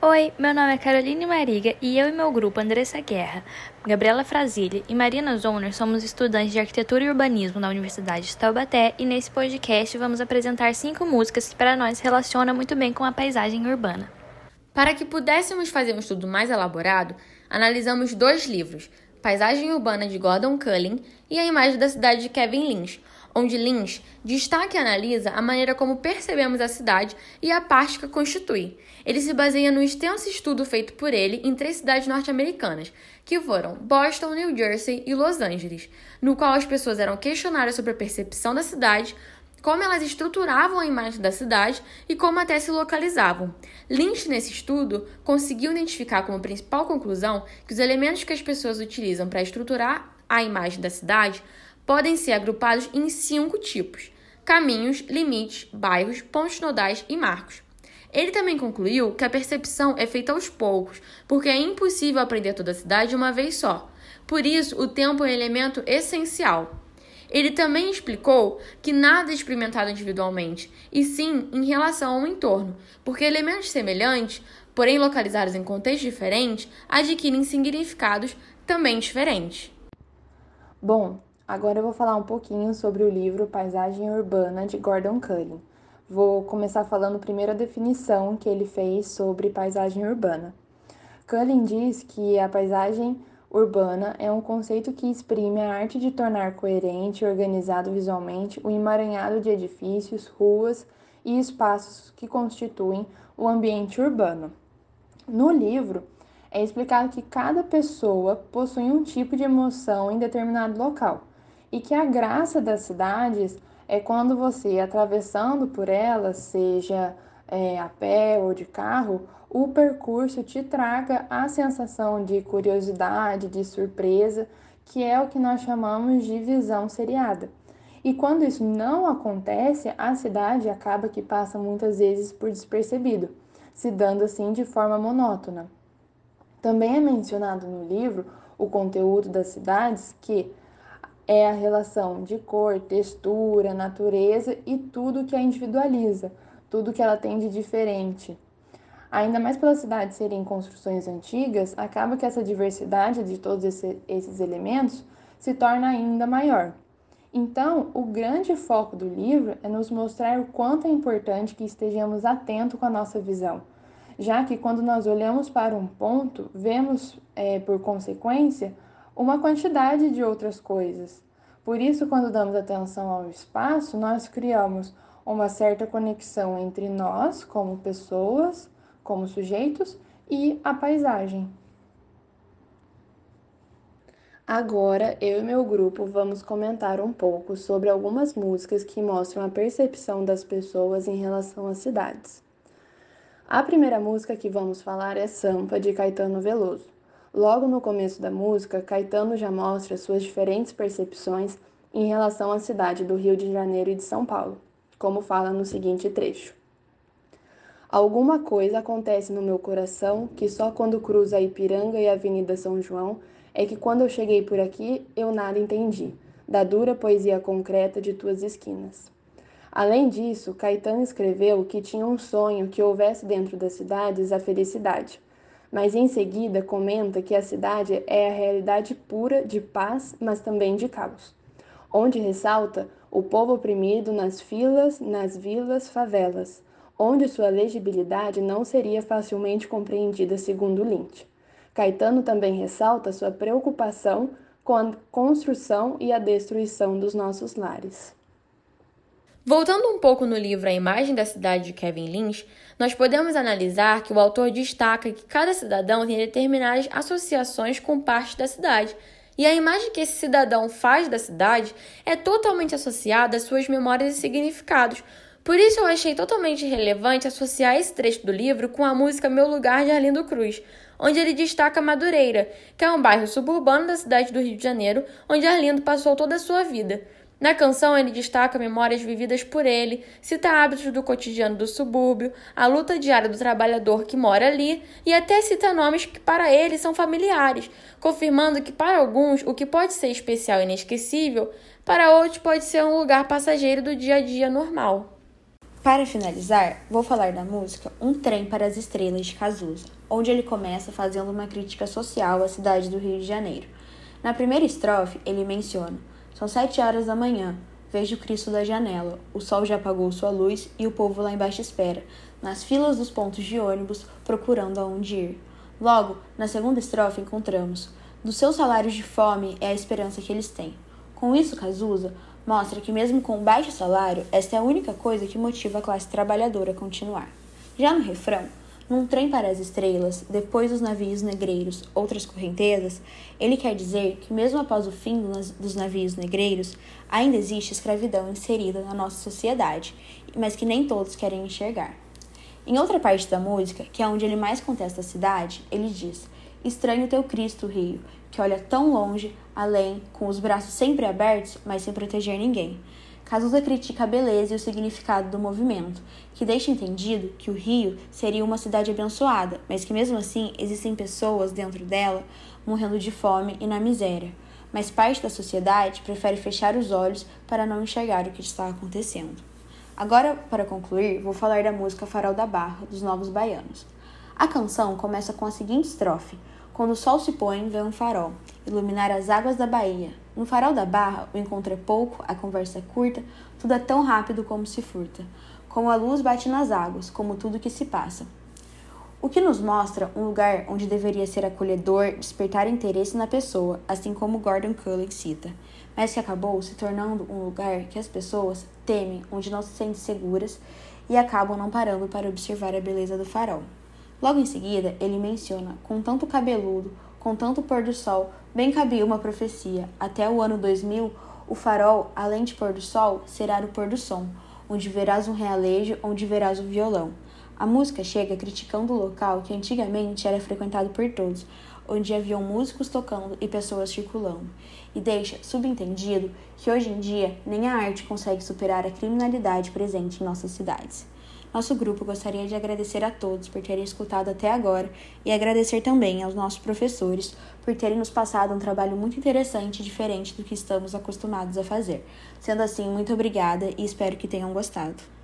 Oi, meu nome é Caroline Mariga e eu e meu grupo Andressa Guerra, Gabriela Frazilli e Marina Zoner somos estudantes de Arquitetura e Urbanismo na Universidade de Taubaté e nesse podcast vamos apresentar cinco músicas que para nós relacionam muito bem com a paisagem urbana. Para que pudéssemos fazer um estudo mais elaborado, analisamos dois livros, Paisagem Urbana de Gordon Cullen e A Imagem da Cidade de Kevin Lynch, onde Lynch destaca e analisa a maneira como percebemos a cidade e a parte que a constitui. Ele se baseia no extenso estudo feito por ele em três cidades norte-americanas, que foram Boston, New Jersey e Los Angeles, no qual as pessoas eram questionadas sobre a percepção da cidade, como elas estruturavam a imagem da cidade e como até se localizavam. Lynch, nesse estudo, conseguiu identificar como principal conclusão que os elementos que as pessoas utilizam para estruturar a imagem da cidade podem ser agrupados em cinco tipos: caminhos, limites, bairros, pontos nodais e marcos. Ele também concluiu que a percepção é feita aos poucos, porque é impossível aprender toda a cidade de uma vez só. Por isso, o tempo é um elemento essencial. Ele também explicou que nada é experimentado individualmente, e sim em relação ao entorno, porque elementos semelhantes, porém localizados em contextos diferentes, adquirem significados também diferentes. Bom, Agora eu vou falar um pouquinho sobre o livro Paisagem Urbana de Gordon Cullen. Vou começar falando primeiro a definição que ele fez sobre paisagem urbana. Cullen diz que a paisagem urbana é um conceito que exprime a arte de tornar coerente e organizado visualmente o emaranhado de edifícios, ruas e espaços que constituem o ambiente urbano. No livro, é explicado que cada pessoa possui um tipo de emoção em determinado local e que a graça das cidades é quando você, atravessando por elas, seja é, a pé ou de carro, o percurso te traga a sensação de curiosidade, de surpresa, que é o que nós chamamos de visão seriada. E quando isso não acontece, a cidade acaba que passa muitas vezes por despercebido, se dando assim de forma monótona. Também é mencionado no livro o conteúdo das cidades que é a relação de cor, textura, natureza e tudo que a individualiza, tudo que ela tem de diferente. Ainda mais pelas cidades serem construções antigas, acaba que essa diversidade de todos esses elementos se torna ainda maior. Então, o grande foco do livro é nos mostrar o quanto é importante que estejamos atentos com a nossa visão, já que quando nós olhamos para um ponto, vemos, é, por consequência, uma quantidade de outras coisas. Por isso, quando damos atenção ao espaço, nós criamos uma certa conexão entre nós, como pessoas, como sujeitos, e a paisagem. Agora, eu e meu grupo vamos comentar um pouco sobre algumas músicas que mostram a percepção das pessoas em relação às cidades. A primeira música que vamos falar é Sampa, de Caetano Veloso. Logo no começo da música, Caetano já mostra suas diferentes percepções em relação à cidade do Rio de Janeiro e de São Paulo, como fala no seguinte trecho. Alguma coisa acontece no meu coração que só quando cruza a Ipiranga e a Avenida São João é que quando eu cheguei por aqui eu nada entendi, da dura poesia concreta de tuas esquinas. Além disso, Caetano escreveu que tinha um sonho que houvesse dentro das cidades a felicidade mas em seguida comenta que a cidade é a realidade pura de paz, mas também de caos, onde ressalta o povo oprimido nas filas, nas vilas, favelas, onde sua legibilidade não seria facilmente compreendida segundo Lynch. Caetano também ressalta sua preocupação com a construção e a destruição dos nossos lares. Voltando um pouco no livro A Imagem da Cidade de Kevin Lynch, nós podemos analisar que o autor destaca que cada cidadão tem determinadas associações com parte da cidade, e a imagem que esse cidadão faz da cidade é totalmente associada às suas memórias e significados. Por isso eu achei totalmente relevante associar esse trecho do livro com a música Meu Lugar de Arlindo Cruz, onde ele destaca Madureira, que é um bairro suburbano da cidade do Rio de Janeiro, onde Arlindo passou toda a sua vida. Na canção, ele destaca memórias vividas por ele, cita hábitos do cotidiano do subúrbio, a luta diária do trabalhador que mora ali e até cita nomes que para ele são familiares, confirmando que para alguns o que pode ser especial e inesquecível, para outros pode ser um lugar passageiro do dia a dia normal. Para finalizar, vou falar da música Um Trem para as Estrelas de Cazuza, onde ele começa fazendo uma crítica social à cidade do Rio de Janeiro. Na primeira estrofe, ele menciona: São sete horas da manhã, vejo Cristo da janela, o sol já apagou sua luz e o povo lá embaixo espera, nas filas dos pontos de ônibus, procurando aonde ir. Logo, na segunda estrofe, encontramos: Dos seus salários de fome é a esperança que eles têm. Com isso, Cazuza mostra que, mesmo com baixo salário, esta é a única coisa que motiva a classe trabalhadora a continuar. Já no refrão, num trem para as estrelas, depois dos navios negreiros, outras correntezas, ele quer dizer que, mesmo após o fim dos navios negreiros, ainda existe escravidão inserida na nossa sociedade, mas que nem todos querem enxergar. Em outra parte da música, que é onde ele mais contesta a cidade, ele diz: Estranho teu Cristo, Rio, que olha tão longe, além, com os braços sempre abertos, mas sem proteger ninguém. Cazuza critica a beleza e o significado do movimento, que deixa entendido que o Rio seria uma cidade abençoada, mas que mesmo assim existem pessoas dentro dela morrendo de fome e na miséria. Mas parte da sociedade prefere fechar os olhos para não enxergar o que está acontecendo. Agora, para concluir, vou falar da música Farol da Barra, dos Novos Baianos. A canção começa com a seguinte estrofe: quando o sol se põe, vem um farol, iluminar as águas da Bahia. No farol da barra, o encontro é pouco, a conversa é curta, tudo é tão rápido como se furta. Como a luz bate nas águas, como tudo que se passa. O que nos mostra um lugar onde deveria ser acolhedor, despertar interesse na pessoa, assim como Gordon Cullen cita, mas que acabou se tornando um lugar que as pessoas temem, onde não se sentem seguras e acabam não parando para observar a beleza do farol. Logo em seguida, ele menciona: com tanto cabeludo, com tanto pôr do sol, bem cabia uma profecia. Até o ano 2000, o farol, além de pôr do sol, será o pôr do som, onde verás um realejo, onde verás um violão. A música chega criticando o local que antigamente era frequentado por todos, onde haviam músicos tocando e pessoas circulando, e deixa subentendido que hoje em dia nem a arte consegue superar a criminalidade presente em nossas cidades. Nosso grupo gostaria de agradecer a todos por terem escutado até agora e agradecer também aos nossos professores por terem nos passado um trabalho muito interessante e diferente do que estamos acostumados a fazer. Sendo assim, muito obrigada e espero que tenham gostado.